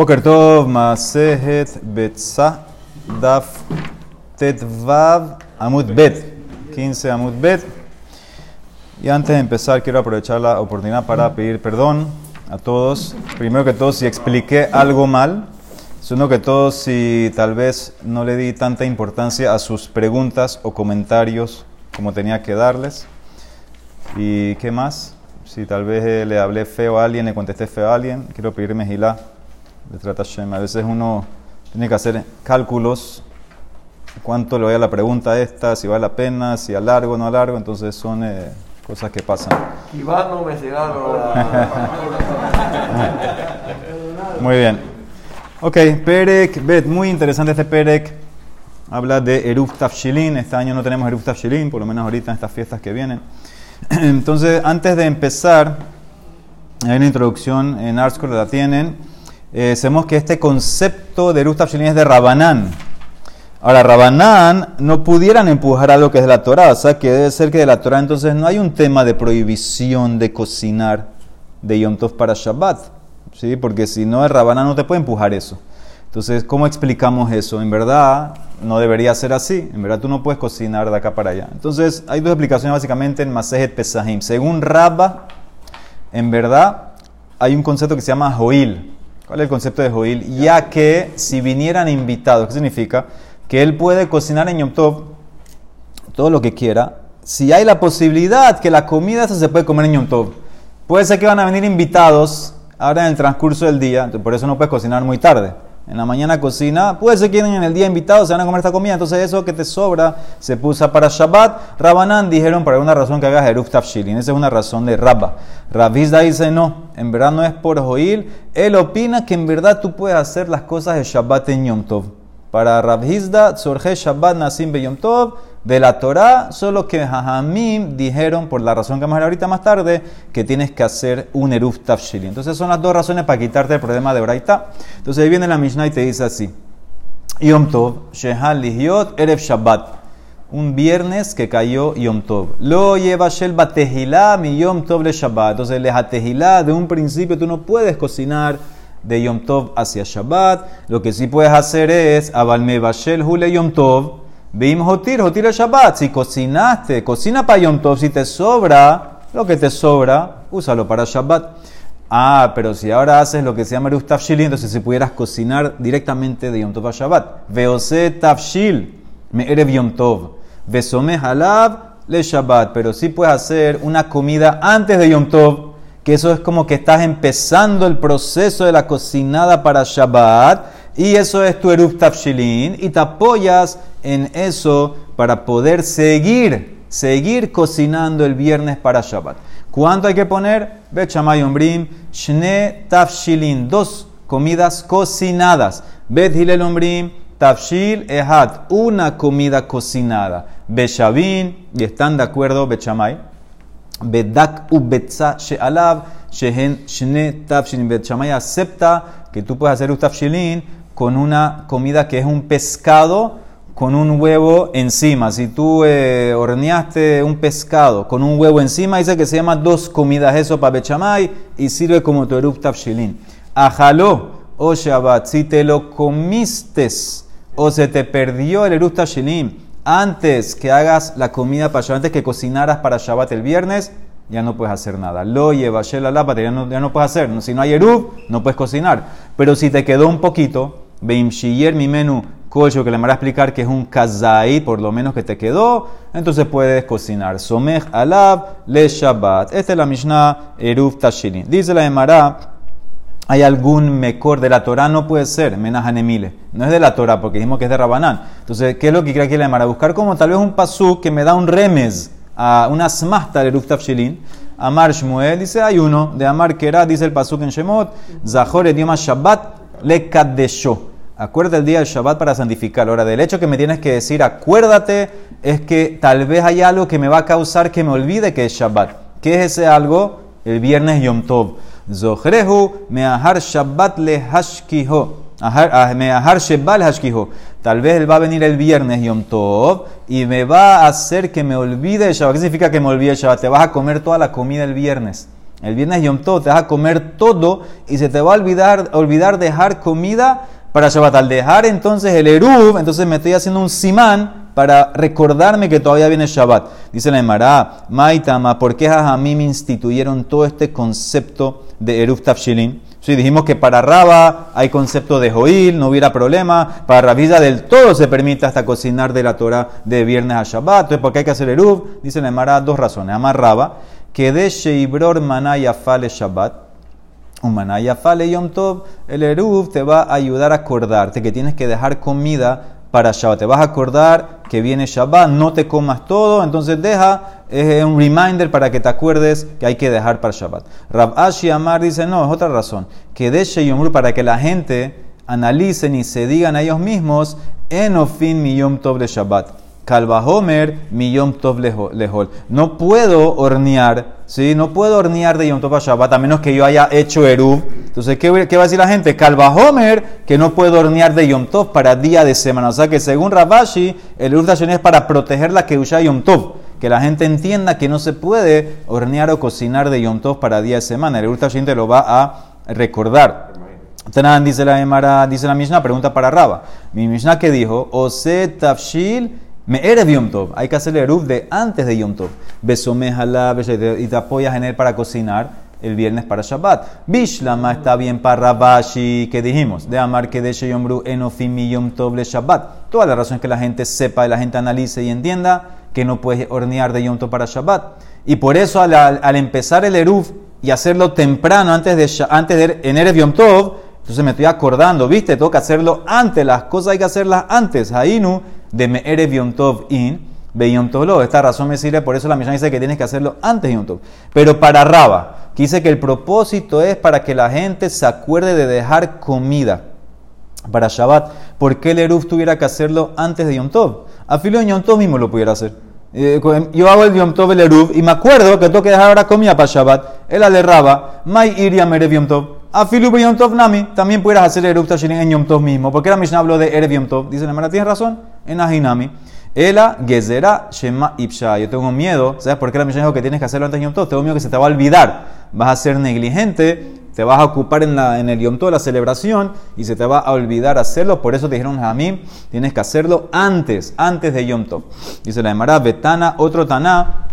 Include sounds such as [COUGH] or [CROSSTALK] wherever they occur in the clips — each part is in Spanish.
Boker Tov, Masehet, Betza, Daf, Tetvav, Amud Bet. 15 Amud Bet. Y antes de empezar, quiero aprovechar la oportunidad para pedir perdón a todos. Primero que todo, si expliqué algo mal. Segundo que todo, si tal vez no le di tanta importancia a sus preguntas o comentarios como tenía que darles. ¿Y qué más? Si tal vez le hablé feo a alguien, le contesté feo a alguien, quiero pedirme gilá. A veces uno tiene que hacer cálculos, cuánto le voy a la pregunta esta, si vale la pena, si a largo o no a largo, entonces son eh, cosas que pasan. no me [LAUGHS] Muy bien. Ok, Perek, Bet, muy interesante este Perek. Habla de Eruf Tafshilin. Este año no tenemos Eruf Tafshilin, por lo menos ahorita en estas fiestas que vienen. [CLEARS THROAT] Entonces, antes de empezar, hay una introducción en Artscore, la tienen eh, que este concepto de Eruf es de Rabanán. Ahora, Rabanán no pudieran empujar algo que es de la Torah, o sea que debe ser que de la Torah entonces no hay un tema de prohibición de cocinar de Yom Tov para Shabbat, ¿sí? porque si no, el Rabanán no te puede empujar eso. Entonces, ¿cómo explicamos eso? En verdad, no debería ser así. En verdad, tú no puedes cocinar de acá para allá. Entonces, hay dos explicaciones básicamente en Masejet Pesahim. Según Rabba, en verdad, hay un concepto que se llama Joil. ¿Cuál es el concepto de Joil? Ya que si vinieran invitados, ¿qué significa? Que él puede cocinar en Yom Tov todo lo que quiera. Si hay la posibilidad que la comida se puede comer en Yom Tov. Puede ser que van a venir invitados ahora en el transcurso del día, por eso no puedes cocinar muy tarde en la mañana cocina, puede ser que en el día invitados se van a comer esta comida, entonces eso que te sobra se puso para Shabbat. Rabanán dijeron por alguna razón que hagas Eruf Tafshilin, esa es una razón de Rabba. Ravizda dice no, en verdad no es por Joil, él opina que en verdad tú puedes hacer las cosas de Shabbat en Yom Tov. Para Ravizda, Sorge Shabbat Nasim Be Yom Tov, de la Torah, solo que Jajamim dijeron, por la razón que vamos a ver ahorita más tarde, que tienes que hacer un Eruf Tafshili. Entonces son las dos razones para quitarte el problema de Braita. Entonces ahí viene la Mishnah y te dice así: Yom Tov, Shehal Lihiot, Erev Shabbat. Un viernes que cayó Yom Tov. Lo lleva Shel Batehilá, mi Yom Tov le Shabbat. Entonces, le de un principio tú no puedes cocinar de Yom Tov hacia Shabbat. Lo que sí puedes hacer es, Abalme Bashel Hule Yom Tov Bim hotir, hotir el Shabbat. Si cocinaste, cocina para Yom Tov. Si te sobra, lo que te sobra, úsalo para Shabbat. Ah, pero si ahora haces lo que se llama Eruf Tafshil, entonces si pudieras cocinar directamente de Yom Tov a Shabbat. Veose Tafshil, me erev Yom Tov. Vesome Halab, le Shabbat. Pero si puedes hacer una comida antes de Yom Tov, que eso es como que estás empezando el proceso de la cocinada para Shabbat y eso es tu Eruf Tafshilin, y te apoyas en eso para poder seguir, seguir cocinando el viernes para Shabbat. ¿Cuánto hay que poner? Bechamay Ombrim, Shne Tafshilin, dos comidas cocinadas. Bet Hilel Ombrim, Tafshil Ehad, una comida cocinada. Beshavin, y están de acuerdo, Bechamay. Bedak Ubetza She'alav, Shehen Shne Tafshilin. Bechamay acepta que tú puedes hacer Tafshilin con una comida que es un pescado con un huevo encima. Si tú eh, horneaste un pescado con un huevo encima, dice que se llama dos comidas eso para bechamay y sirve como tu erup tafshilin. Ajaló o Shabbat, si te lo comiste o se te perdió el erup tafshilin antes que hagas la comida para Shabbat, antes que cocinaras para Shabbat el viernes, ya no puedes hacer nada. Lo lleva la lápata, ya no, ya no puedes hacer. Si no hay erup, no puedes cocinar. Pero si te quedó un poquito, Beimshiyer mi menú, collo que le van a explicar que es un kazai, por lo menos que te quedó, entonces puedes cocinar. Somech alab le shabbat. Esta es la Mishnah Eruf Tashilin. Dice la Emara, hay algún mejor de la Torah, no puede ser, menajanemile. No es de la Torah, porque dijimos que es de Rabanán. Entonces, ¿qué es lo que quiere aquí la Emara? Buscar como tal vez un pasú que me da un remes a una smasta de Eruf Tashilin. Amar Shmuel, dice, hay uno, de Amar Kera, dice el pasuk en Shemot, Zahor idioma Shabbat le kadesho Acuérdate el día del Shabbat para santificarlo. Ahora, del hecho que me tienes que decir, acuérdate, es que tal vez hay algo que me va a causar que me olvide que es Shabbat. ¿Qué es ese algo? El viernes Yom Tov. Zohrehu meahar Shabbat le hashkiho. Ah, meahar Shabbat le hashkiho. Tal vez él va a venir el viernes Yom Tov y me va a hacer que me olvide el Shabbat. ¿Qué significa que me olvide el Shabbat? Te vas a comer toda la comida el viernes. El viernes Yom Tov te vas a comer todo y se te va a olvidar, olvidar dejar comida para Shabbat. Al dejar entonces el Eruv, entonces me estoy haciendo un simán para recordarme que todavía viene Shabbat. Dice la Emara, Maitama, ¿por qué me instituyeron todo este concepto de Eruv Tafshilin? Sí, dijimos que para Raba hay concepto de Joil, no hubiera problema. Para Rabilla del todo se permite hasta cocinar de la Torah de viernes a Shabbat. Entonces, ¿por qué hay que hacer Eruv? Dice la Emara dos razones. Amar Raba, que de Sheibror Manaya Fale Shabbat un manaya fale yom tov, el eruv te va a ayudar a acordarte que tienes que dejar comida para Shabbat. Te vas a acordar que viene Shabbat, no te comas todo, entonces deja, un reminder para que te acuerdes que hay que dejar para Shabbat. Rab Ashi Amar dice, no, es otra razón, que de Yomru para que la gente analicen y se digan a ellos mismos, en ofin mi yom tov de Shabbat. Homer, mi Yom Tov lejol. No puedo hornear, ¿sí? No puedo hornear de Yom Tov a Shabbat a menos que yo haya hecho Eruv. Entonces, ¿qué, va a decir la gente? Homer, que no puedo hornear de Yom Tov para día de semana. O sea que según Rabashi, el Eruv es para proteger la que usa Yom Tov. Que la gente entienda que no se puede hornear o cocinar de Yom Tov para día de semana. El Eruv te lo va a recordar. Tanan dice la dice la Mishnah, pregunta para Raba. Mi Mishnah que dijo, Ose Tafshil me eres Yom Tov. Hay que hacer el Eruv de antes de Yom Tov. Besomejala, y te apoyas en él para cocinar el viernes para Shabbat. Bishlama está bien para Rabashi, que dijimos, de amar que de Sheyomru enofim Yom Tov le Shabbat. Toda la razón es que la gente sepa, la gente analice y entienda que no puedes hornear de Yom para Shabbat. Y por eso al, empezar el Eruv y hacerlo temprano, antes de, antes de en Erev Yom Tov, entonces me estoy acordando, ¿viste? Que hacerlo antes, las cosas hay que hacerlas antes. Hainu de Me'erev Yom Tov in, Be Yom Tov lo. Esta razón me sirve, por eso la misión dice que tienes que hacerlo antes de. Pero para Raba, que dice que el propósito es para que la gente se acuerde de dejar comida para Shabbat. ¿Por qué el Eruv tuviera que hacerlo antes de Yom Tov? A filo de mismo lo pudiera hacer. Eh, yo hago el Yom Tov el Eruv y me acuerdo que tengo que dejar ahora comida para Shabbat. Él le Raba, Mai Iria Merev Yom. A Filu Yom Tov Nami, también pudieras hacer el Eruv Tashirin en Yom Tov mismo. Porque la Mishnah habló de Erev Yom Tov. Dice la Mara, tienes razón, en Ahinami. Ela Gezera Shema Ipsha. Yo tengo miedo, ¿sabes por qué la Mishnah dijo que tienes que hacerlo antes de Yom Tov? Tengo miedo que se te va a olvidar. Vas a ser negligente, te vas a ocupar en, la, en el Yom Tov, la celebración, y se te va a olvidar hacerlo. Por eso te dijeron a mí, tienes que hacerlo antes, antes de Yom Tov. Dice la Mara, Betana, otro Taná,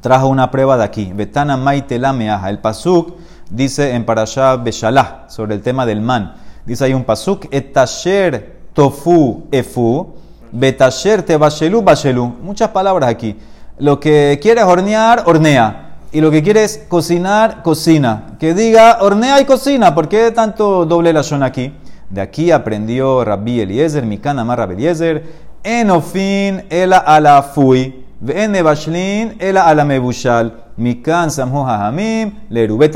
trajo una prueba de aquí. Betana Maitela Meaja. El Pasuk dice en Parashah Beshalah, sobre el tema del man. Dice hay un pasuk, etasher tofu efu, betasher te bashelu bashelu. Muchas palabras aquí. Lo que quieres hornear, hornea. Y lo que quieres cocinar, cocina. Que diga hornea y cocina. ¿Por qué tanto doble la zona aquí? De aquí aprendió Rabbi Eliezer, Mikana Mar Rabbi Eliezer, Enofin ela ala fui, bashlin ela ala mebushal. Mikan Samhu Hahamim, Lerubet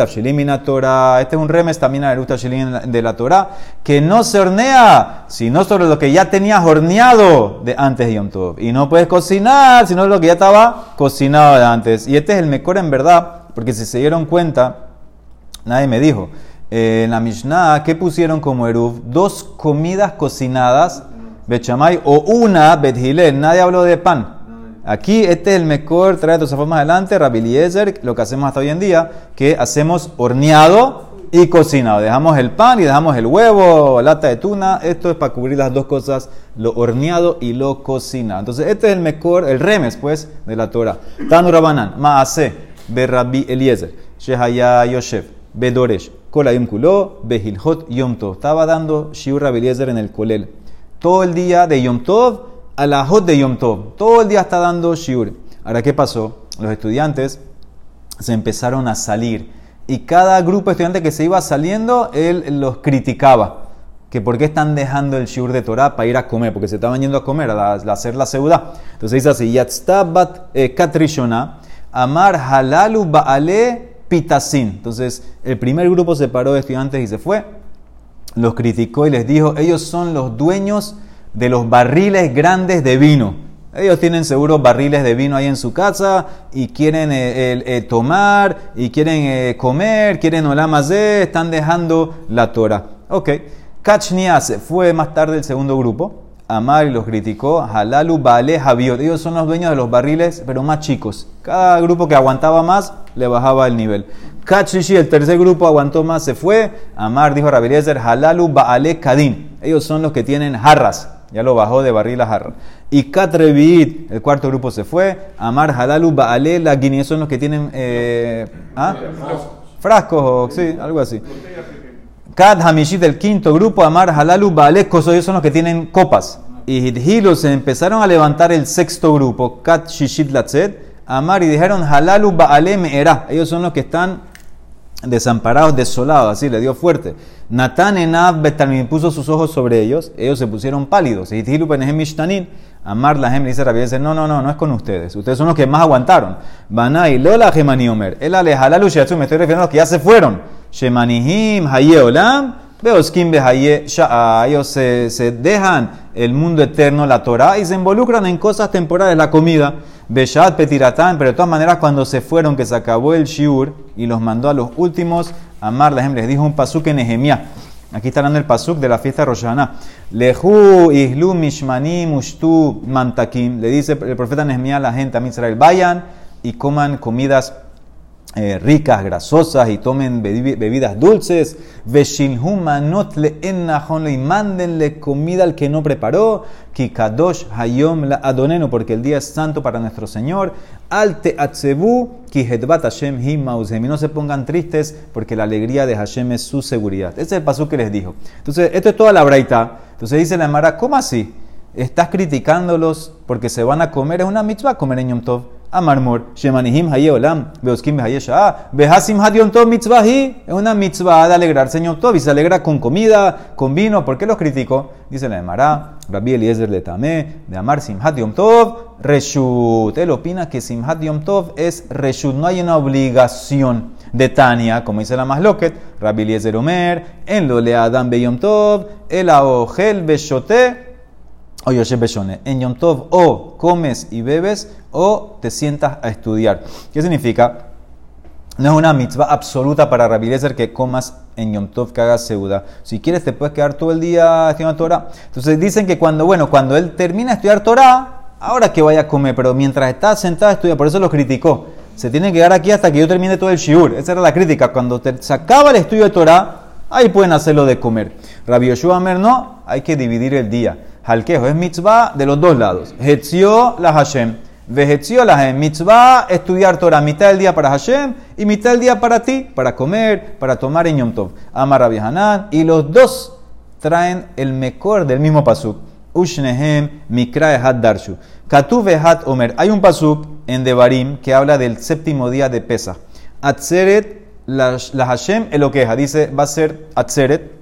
Torah. Este es un remes también a Lerubet de la Torah, que no se hornea, sino sobre lo que ya tenías horneado de antes de Yom Tov. Y no puedes cocinar, sino lo que ya estaba cocinado de antes. Y este es el mejor en verdad, porque si se dieron cuenta, nadie me dijo. en la Mishnah, ¿qué pusieron como Eruv? Dos comidas cocinadas, Bechamay, o una Bethilel. Nadie habló de pan. Aquí este es el mejor, trae tus más adelante, Rabbi Eliezer, lo que hacemos hasta hoy en día, que hacemos horneado y cocinado. Dejamos el pan y dejamos el huevo, lata de tuna. Esto es para cubrir las dos cosas, lo horneado y lo cocinado. Entonces este es el mejor, el remes pues de la Torah. Tanu Rabanan, Maase, Be Rabbi Eliezer, Shehaya Yosef, Bedoresh, Kolayim Kulo, Behilhot Yom Tov. Estaba dando Shiur Rabbi Eliezer en el Kolel. Todo el día de Yom Tov a la hot de Yom Tov. Todo el día está dando shiur. Ahora, ¿qué pasó? Los estudiantes se empezaron a salir. Y cada grupo de estudiantes que se iba saliendo, él los criticaba. Que por qué están dejando el shiur de Torah para ir a comer, porque se estaban yendo a comer, a, hacer la seudá. Entonces dice así, Yatztabat eh, Katrishona, Amar Halalu Baale Pitasin. Entonces el primer grupo se paró de estudiantes y se fue. Los criticó y les dijo, ellos son los dueños de los barriles grandes de vino. Ellos tienen seguro barriles de vino ahí en su casa y quieren eh, eh, tomar y quieren eh, comer, quieren olamazé, están dejando la Torah. Ok. Kachnia se fue más tarde el segundo grupo. Amar los criticó. Halalu Bale Javiot. Ellos son los dueños de los barriles, pero más chicos. Cada grupo que aguantaba más le bajaba el nivel. Kachishi, el tercer grupo, aguantó más, se fue. Amar dijo Rabeliezer, Halalu Baale Kadin. Ellos son los que tienen jarras. Ya lo bajó de barril la jarra. Y Katrevit, el cuarto grupo se fue. Amar Halalu Baale Lagini. Esos son los que tienen. Eh, ¿ah? Frascos, sí, algo así. Kat Hamishit, el quinto grupo. Amar Halalu Baale Koso. Ellos son los que tienen copas. Y Hidhilo se empezaron a levantar el sexto grupo. Kat Shishit Latzet. Amar y dijeron Halalu Baale Meera. Ellos son los que están desamparados, desolados, así le dio fuerte. Natán Enab Betalmin puso sus ojos sobre ellos, ellos se pusieron pálidos. Y Tilu Amar la dice Rabbi dice, no, no, no, no es con ustedes. Ustedes son los que más aguantaron. Banai, Lola Gemani Omer. El Alejalalu me estoy refiriendo a los que ya se fueron. Shemanihim, Haye Olam, Beoskim Behaye. Ellos se, se dejan el mundo eterno, la Torah, y se involucran en cosas temporales, la comida. Petiratán, pero de todas maneras cuando se fueron, que se acabó el Shiur y los mandó a los últimos, Amar les dijo un pasuk en Nehemiah. Aquí está hablando el pasuk de la fiesta de Roshaná. Lehu ihlu mishmani mushtu mantakim. Le dice el profeta Nehemiah a la gente a Israel, vayan y coman comidas eh, ricas, grasosas y tomen bebidas dulces. y mándenle comida al que no preparó. Kikadosh hayom la adonenu, porque el día es santo para nuestro Señor. Alte atzebu ki Hashem Y no se pongan tristes porque la alegría de Hashem es su seguridad. Ese es el paso que les dijo. Entonces, esto es toda la braita. Entonces dice la Mara, ¿cómo así? Estás criticándolos porque se van a comer. Es una mitzvah comer en Yom Tov. Amarmor, Shemanihim Haye Olam, Beoskim Haye Shah, Behasim Hadion Tov Mitzvahi, es una mitzvah de alegrarse en Tov y se alegra con comida, con vino. ¿Por qué los critico? Dice la Emara, Rabbi Eliezer de Tamé, de Amar Simhat Yom Tov, Reshut. Él opina que Simhat Yom Tov es Reshut, no hay una obligación de Tania, como dice la Masloket, Rabbi Eliezer Omer, en lo le Adam Be Yom Tov, el Aogel Beshote, o Yoshe Beshone. En Yom Tov o comes y bebes o te sientas a estudiar. ¿Qué significa? No es una mitzvah absoluta para Rabbi que comas en Yom Tov que hagas seuda. Si quieres te puedes quedar todo el día estudiando Torah. Entonces dicen que cuando, bueno, cuando él termina de estudiar Torah, ahora que vaya a comer, pero mientras está sentado a estudiar, por eso lo criticó. Se tiene que quedar aquí hasta que yo termine todo el shiur. Esa era la crítica. Cuando se acaba el estudio de Torah, ahí pueden hacerlo de comer. Rabbi Yoshua Mer no, hay que dividir el día. Halkejo es mitzvah de los dos lados. Hetzio la Hashem. Vehetzio la Hashem. Mitzvah, estudiar Torah mitad del día para Hashem y mitad del día para ti, para comer, para tomar en Yom Tov. Amar Rabbi Hanan. Y los dos traen el mejor del mismo pasuk. Ushnehem mikra hat darshu. Katuv hat omer. Hay un pasuk en Devarim que habla del séptimo día de Pesa. Atzeret la, Hashem queja. Dice, va a ser Atzeret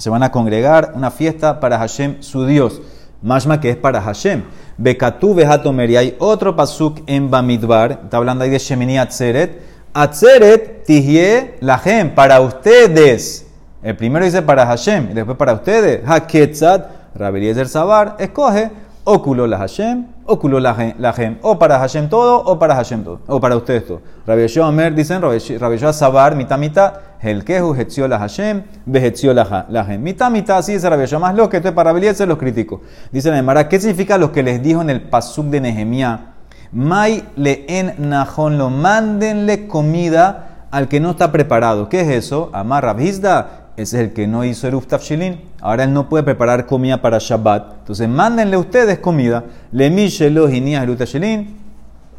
se van a congregar, una fiesta para Hashem, su Dios. Mashma que es para Hashem. Bekatu Behatomer. Y hay otro pasuk en Bamidbar. Está hablando ahí de Shemini Atzeret. Atzeret tihye lahem. Para ustedes. El primero dice para Hashem. Y después para ustedes. Haketzat. Rabeliezer Sabar. Escoge. Oculo la Hashem. Oculo la Hashem. O para Hashem todo. O para Hashem todo. O para ustedes todo. Rabbi Omer dicen. Rabbi Sabar. Mitad mitad. Helkehu hetzió la Hashem, behetzió la Hashem. Mitad, mitad, así dice Rabbi Más lo que esto es los critico. Dice la ¿qué significa lo que les dijo en el pasuk de Nehemiah? Mai en najon lo mándenle comida al que no está preparado. ¿Qué es eso? Amar Rabhizda, ese es el que no hizo Eruf Tafshilin. Ahora él no puede preparar comida para Shabbat. Entonces, mándenle ustedes comida. Le Eruf Tafshilin.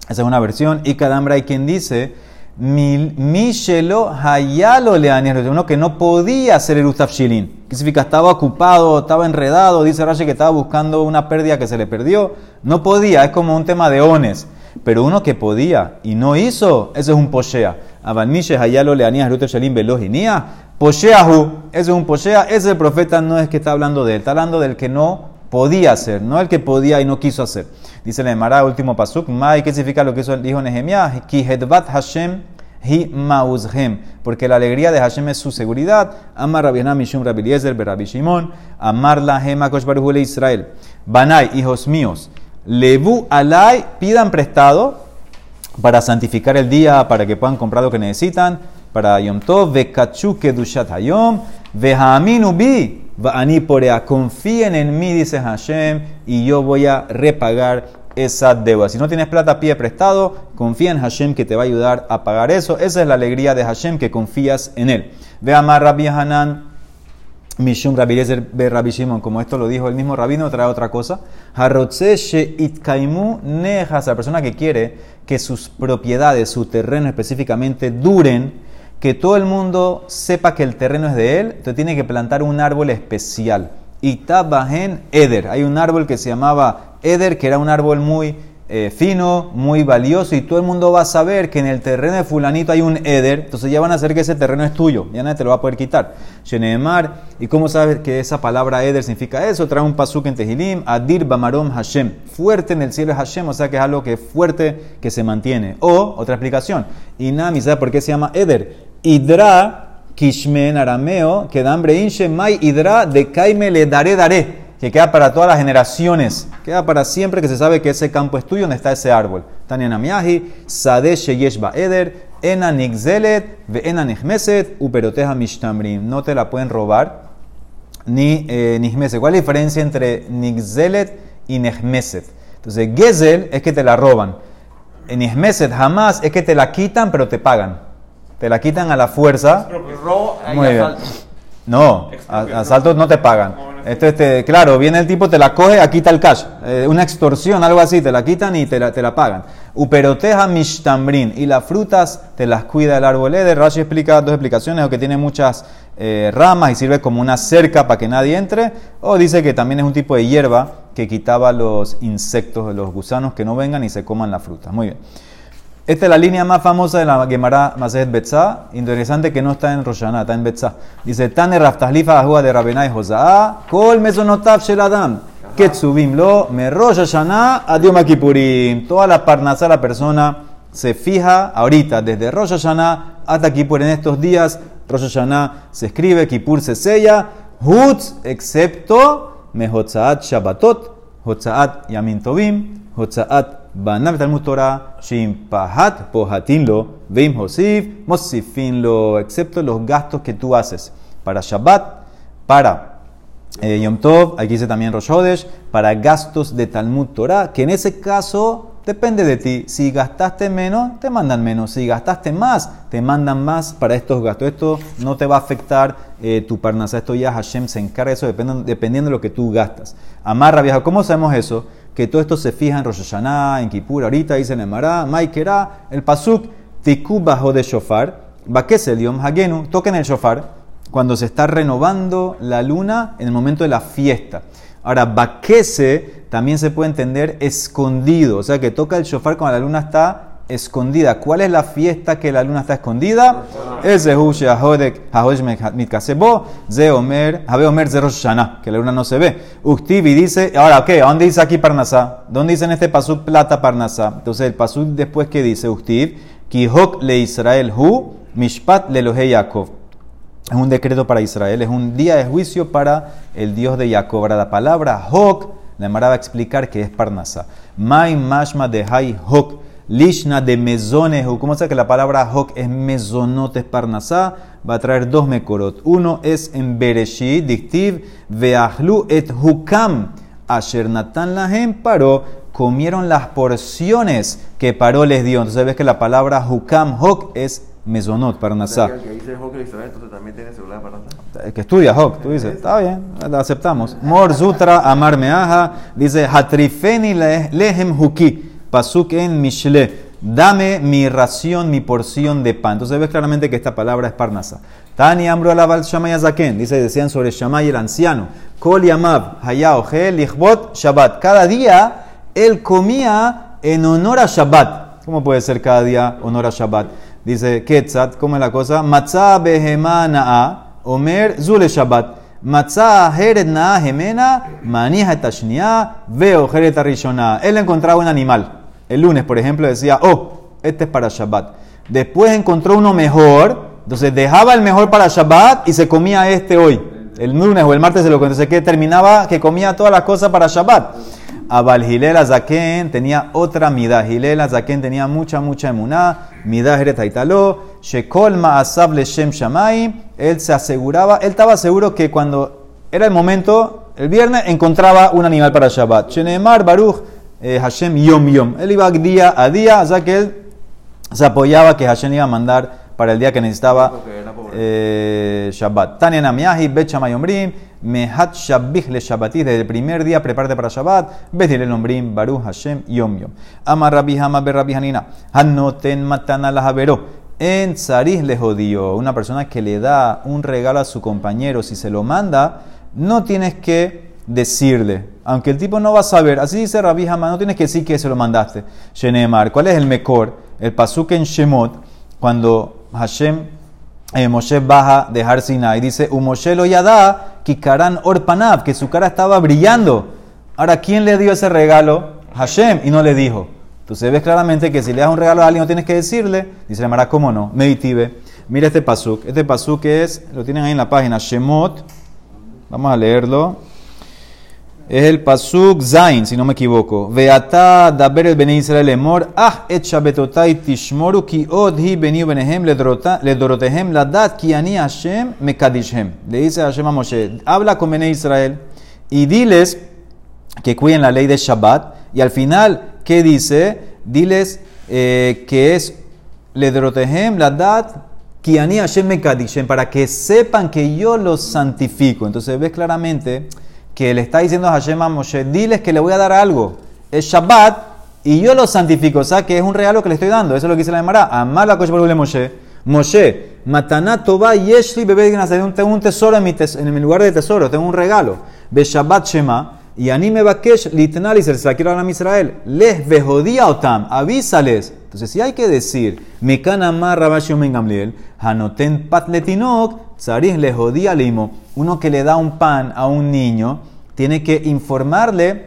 Esa es una versión. Y Kadambra hay quien dice Mishelo Hayalo Leanier, uno que no podía hacer el Shilin. ¿Qué significa? Estaba ocupado, estaba enredado, dice Rashi que estaba buscando una pérdida que se le perdió. No podía, es como un tema de ones. Pero uno que podía y no hizo, ese es un poshea. Avalmishe Hayalo Leanier Shilin Veloginia. Posheahu, ese es un poshea. Ese profeta no es que está hablando de él, está hablando del que no podía hacer, no el que podía y no quiso hacer. Dice la Emara, último pasuk, Mai, ¿qué significa lo que dijo Nehemiah? Ki Hashem hi mauzhem, porque la alegría de Hashem es su seguridad. Amar Rabbi Mishum Rabbi Eliezer, Rabbi Shimon, Amar la Hema Kosh Israel. Banai, hijos míos, levu alay, pidan prestado para santificar el día, para que puedan comprar lo que necesitan, para Yom Tov, vekachu kedushat hayom, vehaminu bi, porea, confíen en mí, dice Hashem, y yo voy a repagar esa deuda. Si no tienes plata, pide prestado, confía en Hashem que te va a ayudar a pagar eso. Esa es la alegría de Hashem, que confías en él. Ve a Rabbi Hanan, Mishum Rabbi Be Rabbi Shimon, como esto lo dijo el mismo rabino, trae otra cosa. Harotze itkaimu nejas, la persona que quiere que sus propiedades, su terreno específicamente, duren, que todo el mundo sepa que el terreno es de él, entonces tiene que plantar un árbol especial. Itabahen Eder. Hay un árbol que se llamaba Eder, que era un árbol muy eh, fino, muy valioso, y todo el mundo va a saber que en el terreno de fulanito hay un Eder, entonces ya van a saber que ese terreno es tuyo, ya nadie te lo va a poder quitar. Sheneemar, ¿y cómo sabes que esa palabra Eder significa eso? Trae un pasuk en Tehilim, Adir Bamarom Hashem, fuerte en el cielo es Hashem, o sea que es algo que es fuerte, que se mantiene. O, otra explicación, Inami, ¿sabes por qué se llama Eder? Hidra Kishme arameo, que hambre inche, mai Hidra de Kaime le daré daré que queda para todas las generaciones, queda para siempre que se sabe que ese campo es tuyo donde está ese árbol. Tania Namiahi, Sade Sheyeshba Eder, Ena Nigzelet, Ena Nihmeset, Uperoteja Mishtamrim. No te la pueden robar ni eh. ¿Cuál es la diferencia entre Nigzelet y Nihmeset? Entonces, Gezel es que te la roban. Nihmeset jamás es que te la quitan, pero te pagan. Te la quitan a la fuerza. Muy bien. No, asaltos no te pagan. Este, este, claro, viene el tipo, te la coge, aquí está el cash. Eh, una extorsión, algo así, te la quitan y te la, te la pagan. Uperoteja mishtambrin. Y las frutas te las cuida el árbol de Rashi explica dos explicaciones, o que tiene muchas eh, ramas y sirve como una cerca para que nadie entre, o dice que también es un tipo de hierba que quitaba los insectos, los gusanos que no vengan y se coman las frutas. Muy bien. Esta es la línea más famosa de la Gemara Masejet Betzá. Interesante que no está en Roshaná, está en Betzá. Dice, Tane Raftahlifa Ajua de Rabenai Josaá, Kol Mesonotav Sheladam, Ketzubim lo, Hashanah, Adiom Kippurim. Toda la parnasá la persona se fija ahorita, desde Rosh Hashanah hasta Kippur en estos días. Rosh se escribe, Kippur se sella, Hutz, excepto Mehotzaat Shabbatot, Hotzaat Yamin Tovim, Hotzaat Banam Talmud Torah, Shimpahat Pohatinlo, Veim Hosif, Mosifinlo, excepto los gastos que tú haces para Shabbat, para Yom Tov, aquí dice también Rosh Hodesh, para gastos de Talmud Torah, que en ese caso depende de ti. Si gastaste menos, te mandan menos. Si gastaste más, te mandan más para estos gastos. Esto no te va a afectar tu parnasa. Esto ya Hashem se encarga de eso dependiendo, dependiendo de lo que tú gastas. Amarra vieja, ¿cómo sabemos eso? Que todo esto se fija en Rosh Hashanah, en Kippur, ahorita dice en Emara, Maikera, el Pasuk, Tikub bajo de Shofar, el Yom Hagenu, toquen el Shofar cuando se está renovando la luna en el momento de la fiesta. Ahora, Bakese también se puede entender escondido, o sea que toca el shofar cuando la luna está escondida. ¿Cuál es la fiesta que la luna está escondida? Es Zehush Mitkasebo, Ze Omer, Habe Omer Rosh que la luna no se ve. Uktivi dice, ahora, ¿qué? ¿Dónde dice aquí Parnasá? ¿Dónde dice en este pasuk plata Parnasá? Entonces el pasuk después que dice Uktiv, Kihok le Israel Hu, Mishpat le Lohe Yaakov. Es un decreto para Israel, es un día de juicio para el Dios de Jacob. Ahora la palabra Hok, la Mara va a explicar que es Parnasá. Mai Mashma de Hai Hok. Lishna de mezones, ¿cómo se que la palabra hok es mezonotes parnasá? Va a traer dos mekorot. Uno es en Bereshit, dictiv, veahlu et hukam, asher natan lahem paró, comieron las porciones que paró les dio. Entonces ves que la palabra hukam, hok es mezonot, parnasá. El que dice hok entonces también tiene celular parnasá. El que estudia hok, tú dices, está bien, aceptamos. Mor Zutra Amar Meaja dice, hatrifeni lehem huki. Pasuk en Mishle, dame mi ración, mi porción de pan. Entonces ves claramente que esta palabra es parnasa. Tani Amro Alaval Shamay Azaken, dice, decían sobre Shamay el anciano. Kol Yamav, Hayaohe, Lichbot, Shabbat. Cada día él comía en honor a Shabbat. ¿Cómo puede ser cada día honor a Shabbat? Dice Ketzat, ¿cómo es la cosa? Matzah behemana Omer Zule Shabbat. Matzah heret na gemena, manija etashnia, veo heret Él encontraba un animal el lunes, por ejemplo, decía, oh, este es para Shabbat. Después encontró uno mejor, entonces dejaba el mejor para Shabbat y se comía este hoy. El lunes o el martes se lo entonces que terminaba que comía todas las cosas para Shabbat. Abal Hilel Azaken tenía otra midá. Hilel Azaken tenía mucha, mucha emuná. Midá Taitalo. Shekol Ma'asab Leshem Shamay. Él se aseguraba, él estaba seguro que cuando era el momento, el viernes, encontraba un animal para Shabbat. Shenemar Baruch eh, Hashem Yom Yom. Él iba día a día, o sea que él se apoyaba que Hashem iba a mandar para el día que necesitaba eh, Shabbat. Tania Namiahi, Bet Shamayomrim, Mehat Shabbih le Shabbatis, desde el primer día prepárate para Shabbat, Betil el Ombrim, Baruch Hashem Yom Yom. Ama Rabbi Hama Ber Rabbi Hanina, Hanoten Matana la En Tzarih le jodió. Una persona que le da un regalo a su compañero, si se lo manda, no tienes que decirle, aunque el tipo no va a saber, así dice Rabbi Hama, no tienes que decir que se lo mandaste. Shenemar, ¿cuál es el mejor? El pasuk en Shemot, cuando Hashem, eh, Moshe baja de Har Sinai, dice, Umoshe lo yada, kikaran orpanav, que su cara estaba brillando. Ahora, ¿quién le dio ese regalo? Hashem, y no le dijo. Entonces ves claramente que si le das un regalo a alguien no tienes que decirle, dice la ¿cómo no? Meditive. Mira este pasuk. Este pasuk es, lo tienen ahí en la página, Shemot. Vamos a leerlo. Es el pasuk Zain, si no me equivoco. Veata daber el bene Israel emor, ah et shabetotai tishmoru ki od hi beni benehem le dorotehem la dat ki ani Hashem mekadishem. Le dice Hashem a Moshe, habla con bene Israel y diles que cuiden la ley de Shabbat. Y al final, ¿qué dice? Diles eh, que es le dorotehem la dat ki ani Hashem mekadishem, para que sepan que yo los santifico. Entonces ves claramente que le está diciendo a Hashem a Moshe, diles que le voy a dar algo. Es Shabbat y yo lo santifico. O sea, que es un regalo que le estoy dando. Eso es lo que dice la Gemara. Amar la cosa por Moshe. Moshe, Mataná Toba Yeshli Bebé Tengo un tesoro en mi, lugar de tesoro. Tengo un regalo. Be Shabbat Shema. Y anime bakesh litnal y se la quiero a Israel. Les vejodía otam. Avísales. Entonces, si hay que decir, Mekan amar Rabashio Gamliel, Hanoten patletinok, Tzarih le jodía limo. Uno que le da un pan a un niño tiene que informarle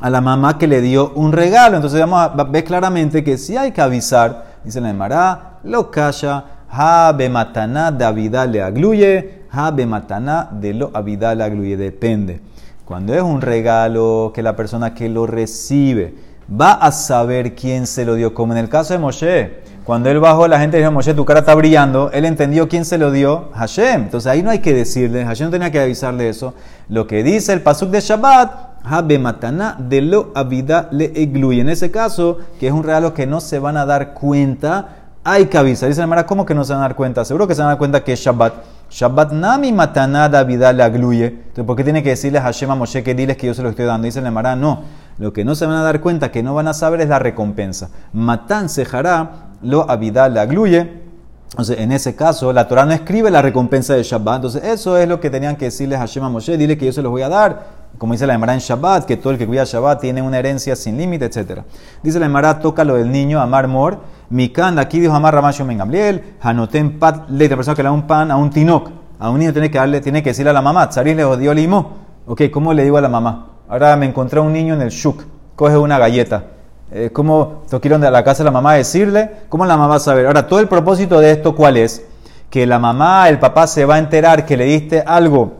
a la mamá que le dio un regalo. Entonces vamos a ver claramente que si hay que avisar, dice la Emara, lo calla, ha mataná de avidá le agluye, ha mataná de lo avidá le agluye, depende. Cuando es un regalo que la persona que lo recibe va a saber quién se lo dio, como en el caso de Moshe. Cuando él bajó, la gente dijo, Moshe, tu cara está brillando. Él entendió quién se lo dio, Hashem. Entonces ahí no hay que decirle, Hashem no tenía que avisarle eso. Lo que dice el pasuk de Shabbat, Habe matana de lo abida le egluye. En ese caso, que es un regalo que no se van a dar cuenta, hay que avisar. Dice la Mara, ¿cómo que no se van a dar cuenta? Seguro que se van a dar cuenta que es Shabbat. Shabbat nami matana de abida le agluye. Entonces, ¿por qué tiene que decirle a Hashem a Moshe que diles que yo se lo estoy dando? Dice la Mara, no. Lo que no se van a dar cuenta, que no van a saber, es la recompensa. Matan sejará lo abidal le agluye. Entonces, en ese caso, la Torah no escribe la recompensa de Shabbat. Entonces, eso es lo que tenían que decirles a Shema Moshe. Dile que yo se los voy a dar. Como dice la Emara en Shabbat, que todo el que cuida Shabbat tiene una herencia sin límite, etc. Dice la Emara, toca lo del niño, Amar Mor. Mikan, aquí dijo Amar Ramasho Mengamliel. Hanoten Pat, le persona que le da un pan a un tinok. A un niño tiene que, darle, tiene que decirle a la mamá, Tzaris le odió limo. Ok, ¿cómo le digo a la mamá? Ahora me encontré a un niño en el shuk. Coge una galleta eh, ¿Cómo toquieron de la casa de la mamá a decirle? ¿Cómo la mamá va a saber? Ahora, todo el propósito de esto, ¿cuál es? Que la mamá, el papá se va a enterar que le diste algo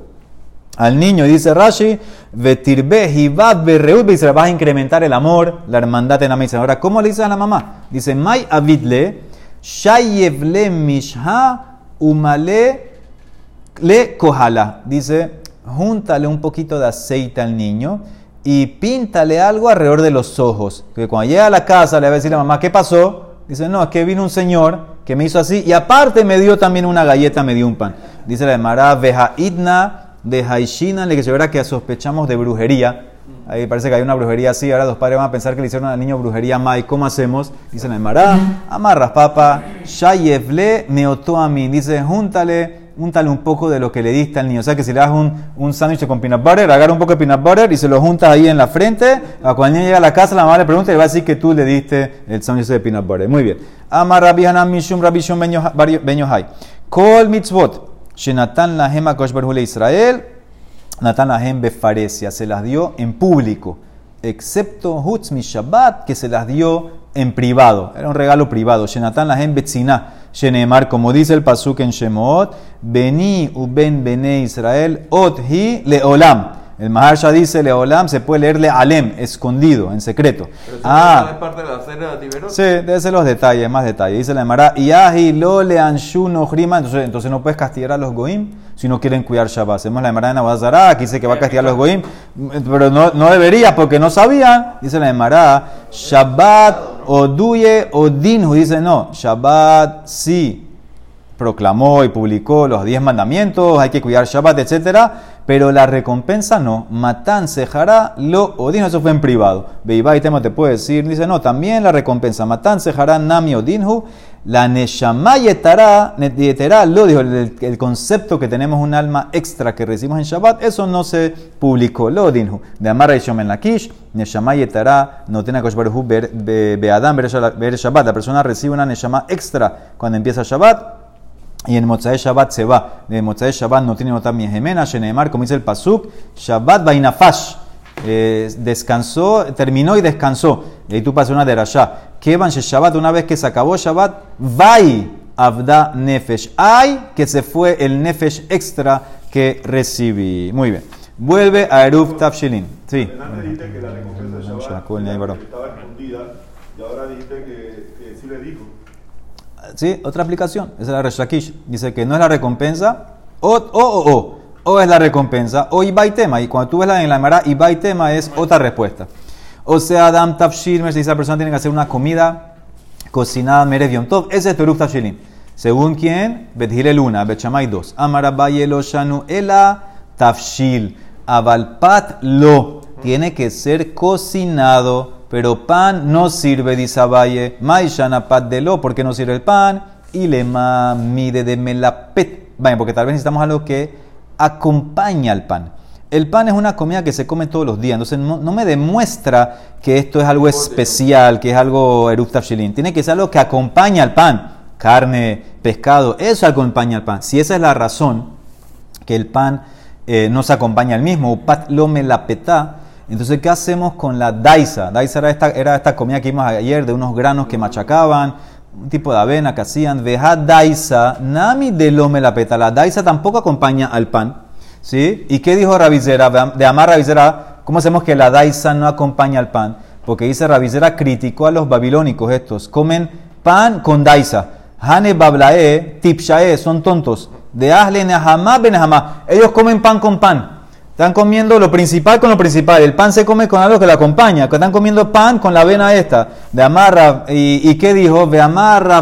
al niño, dice Rashi, y se vas a incrementar el amor, la hermandad en la misa. Ahora, ¿cómo le dices a la mamá? Dice, avidle, shayevle mishha, umale le kohala. Dice, júntale un poquito de aceite al niño y píntale algo alrededor de los ojos. Que cuando llega a la casa le va a decir a la mamá, ¿qué pasó? Dice, no, es que vino un señor que me hizo así y aparte me dio también una galleta, me dio un pan. Dice la de Mará, veja idna de Haishina, le que verá que sospechamos de brujería. Ahí parece que hay una brujería así, ahora los padres van a pensar que le hicieron al niño brujería Mai. ¿Cómo hacemos? Dice la de Mará, amarras papa, shayevle neotoamin. Dice, júntale úntale un poco de lo que le diste al niño. O sea que si le das un, un sándwich con peanut butter, agarra un poco de peanut butter y se lo juntas ahí en la frente. Cuando el niño llega a la casa, la mamá le pregunta y va a decir que tú le diste el sándwich de peanut butter. Muy bien. Amar Rabbi Hanan Mishum Rabbi Shum Benyohai. Kol mitzvot. Shenatan lahem akosh barhule Israel. Natan lahem befaresia. Se las dio en público. Excepto Hutz Shabbat, que se las dio en privado. Era un regalo privado. Shenatan lahem betzina Shenemar, como dice el pasuk en Shemot, Beni uben bene Israel, ot hi leolam. El Maharsha dice leolam, se puede leer lealem, escondido, en secreto. Pero ah, es parte de la cena de Sí, debe ser los detalles, más detalles. Dice la Mara, yahi lo leanshu no entonces, entonces no puedes castigar a los goim si no quieren cuidar Shabbat. Hacemos la Emara en Abazara, aquí dice que va a castigar a los goim Pero no, no debería porque no sabían. Dice la Emara, Shabbat o duye o dinhu. Dice no, Shabbat sí proclamó y publicó los diez mandamientos, hay que cuidar Shabbat, etcétera, pero la recompensa no. Matán sejará lo odinhu, eso fue en privado. Beibai tema te puede decir, dice no, también la recompensa. Matán sejará nami odinhu, la neshama yetará, lo dijo, el, concepto que tenemos un alma extra que recibimos en Shabbat, eso no se publicó. Lo odinhu, de Amar Shomen Lakish, neshama yetará, no tiene ver beadam, ver Shabbat. La persona recibe una neshama extra cuando empieza Shabbat y en Mozae Shabbat se va. De Mozae Shabbat no tiene nota mi gemena, Shenemar, como dice el Pasuk, Shabbat Bainafash. Eh, descansó, terminó y descansó. Y tú pasas una de Que van Shabbat, una vez que se acabó Shabbat, vai Abda Nefesh. Ay, que se fue el Nefesh extra que recibí. Muy bien. Vuelve a Eruf Tafshilin. Sí. dijiste que la recompensa de Shabbat estaba escondida y ahora dijiste que, que sí le dijo. ¿Sí? Otra aplicación. Esa es la Reshakish. Dice que no es la recompensa. O, o, o, o. O es la recompensa. O Ibai tema. Y cuando tú ves la en la Mara, Ibai tema es otra respuesta. O sea, Adam Tafshil, me dice la persona tiene que hacer una comida cocinada Merev Tov. Ese es Teruf Tafshilin. Según quién? Bethile Luna, Bechamay 2. Amarabaye lo shanu ela tafshil. Avalpat lo. Tiene que ser cocinado pero pan no sirve, dice Abaye. Maishana pat de lo, ¿por qué no sirve el pan? Y le mide de melapet. Vaya, porque tal vez necesitamos algo que acompaña al pan. El pan es una comida que se come todos los días, entonces no, me demuestra que esto es algo especial, que es algo erupta Tiene que ser algo que acompaña al pan. Carne, pescado, eso acompaña al pan. Si esa es la razón que el pan eh, no se acompaña al mismo, pat lo melapetá, entonces, ¿qué hacemos con la daisa? Daisa era esta, era esta comida que vimos ayer de unos granos que machacaban, un tipo de avena que hacían. Veja daisa, nami de lome la peta. La daisa tampoco acompaña al pan. ¿Sí? ¿Y qué dijo Ravizera? De Amar Ravizera, ¿cómo hacemos que la daisa no acompaña al pan? Porque dice Ravizera criticó a los babilónicos estos. Comen pan con daisa. Hane bablae, tipshae, son tontos. De ahle nehamá benhamá. Ellos comen pan con pan. Están comiendo lo principal con lo principal. El pan se come con algo que lo acompaña. Están comiendo pan con la avena esta. De amarra. ¿Y, qué dijo? De amarra.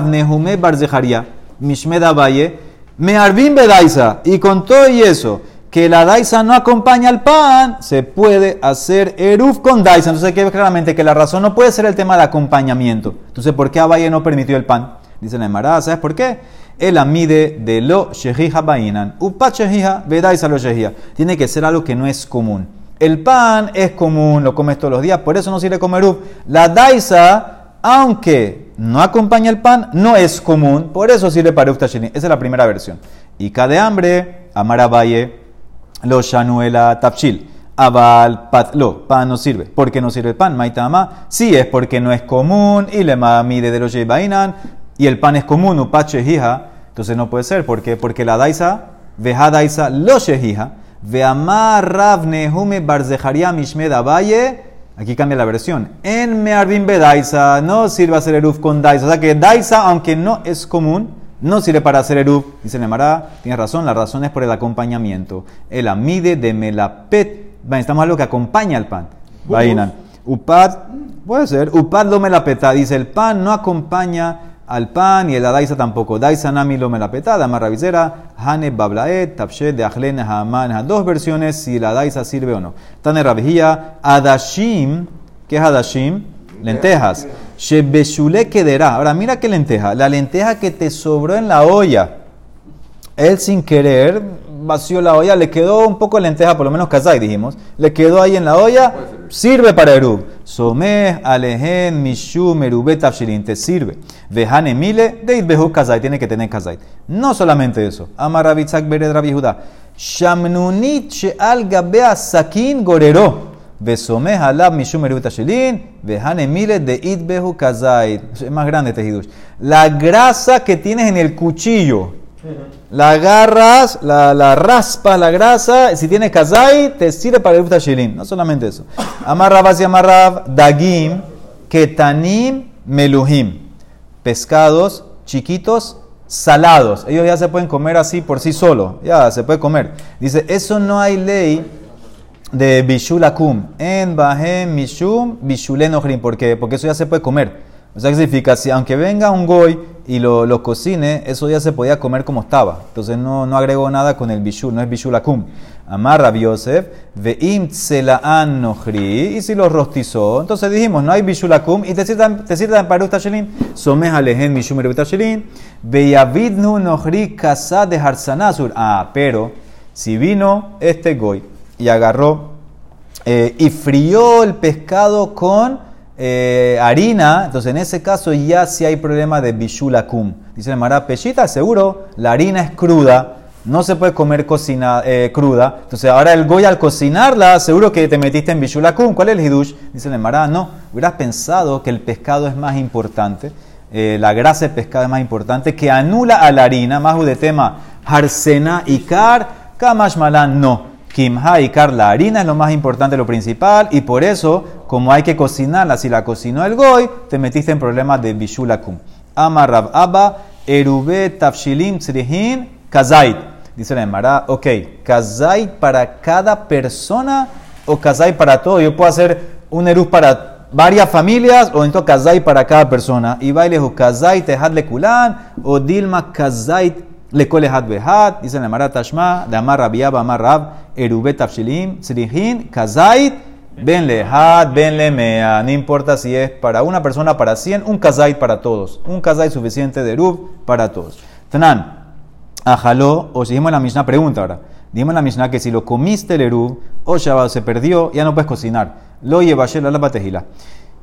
Mishmeda valle. Me arbin bedaisa. Y con todo y eso, que la daisa no acompaña al pan, se puede hacer eruf con daisa. Entonces hay que ver claramente que la razón no puede ser el tema de acompañamiento. Entonces, ¿por qué Abaye no permitió el pan? Dice la Emara, ¿sabes por qué? el amide de lo shehija bainan. Upa shehija, vedaisa lo shehija. Tiene que ser algo que no es común. El pan es común, lo comes todos los días, por eso no sirve comer up. La daisa, aunque no acompaña el pan, no es común, por eso sirve para uftashini. Esa es la primera versión. Y cada hambre, amarabaye, lo shanuela tapchil. Abal patlo, pan no sirve. ¿Por qué no sirve el pan? Maitama, sí es porque no es común. Y le mide de los bainan. Y el pan es común, upache hija. Entonces no puede ser. ¿Por qué? Porque la daisa, veja daisa lo shehija, veamar rav nehume barzeharia mishmed valle. Aquí cambia la versión. En mearbin daisa no sirve hacer eruf con daisa. O sea que daisa, aunque no es común, no sirve para hacer eruf. Dice Nemara, tiene razón, la razón es por el acompañamiento. El amide de melapet. Estamos algo que acompaña al pan. Vainan. Upad, puede ser. Upad lo melapeta. Dice el pan no acompaña al pan y el daisa tampoco. Daisa nami lo me la petada, marravicera, hane bablaet, tapshe de ajlen haman. Dos versiones si la daisa sirve o no. Tane rabijía, adashim, ¿qué es adashim? Lentejas. Shebeshule quedará. Ahora mira qué lenteja. La lenteja que te sobró en la olla. Él sin querer vació la olla, le quedó un poco de lenteja, por lo menos kazai dijimos, le quedó ahí en la olla, sirve para erub. Someh, alehen, mishu, merubet, te sirve. Vejane mile, deit behu kazai, tiene que tener kazai. No solamente eso. Amarabitzak bered rabi Judá. Shamnunit al gabea sakin gorero. Vesomeh alab mishu merubet afshilin. Vejane mile, deit behu kazai. Es más grande este La grasa que tienes en el cuchillo la agarras, la, la raspas la grasa, si tiene kazai, te sirve para el shilin. No solamente eso. Amarrabas y amarrab, dagim, ketanim, meluhim. Pescados chiquitos, salados. Ellos ya se pueden comer así por sí solo. Ya se puede comer. Dice, eso no hay ley de bishulakum. En bahem mishum bishulenojrim. ¿Por qué? Porque eso ya se puede comer. O sea, ¿qué significa? Si aunque venga un goy y lo, lo, cocine, eso ya se podía comer como estaba. Entonces no, no agregó nada con el bishul, no es bishulakum. Amarra Yosef, veim tselaan nohri, y si lo rostizó, entonces dijimos, no hay bishulakum, y te citan, te citan para Shelin, someh alehen mishum Shelin, veyavidnu casa de harsanasur. Ah, pero si vino este goy y agarró eh, y frió el pescado con eh, harina, entonces en ese caso ya sí hay problema de bishulakum. Dice el Mará, pechita, seguro, la harina es cruda, no se puede comer cocina, eh, cruda. Entonces ahora el goy al cocinarla, seguro que te metiste en bishulakum. ¿Cuál es el hidush? Dice el Mará, no, hubieras pensado que el pescado es más importante, la grasa del pescado es más importante, que anula a la harina, más de tema, harsena y kar, kamash malan, no. Kimha y Kar, la harina es lo más importante, lo principal, y por eso, como hay que cocinarla, si la cocinó el goy, te metiste en problemas de bishulakum. Amarrab Abba, Erube Tafshilim Tzrihin Kazait. Dice la Emara, ok, Kazait para cada persona o Kazait para todo. Yo puedo hacer un Erub para varias familias o entonces Kazait para cada persona. Y bailehu Kazait Tehad Kulan o Dilma Kazait le had behat, dice la Mara Tashma, de Amar Rabiab, Amar Rab, Erubet Tafshilim, Srihin, Kazait, Ben Lehad, Ben Lemea. No importa si es para una persona, para cien, un Kazait para todos. Un Kazait suficiente de Erub para todos. Tanan, Ajaló, o si dijimos la Mishnah, pregunta ahora. Dijimos la Mishnah que si lo comiste el Erub, o Shabbat se perdió, ya no puedes cocinar. Lo lleva a la batejila.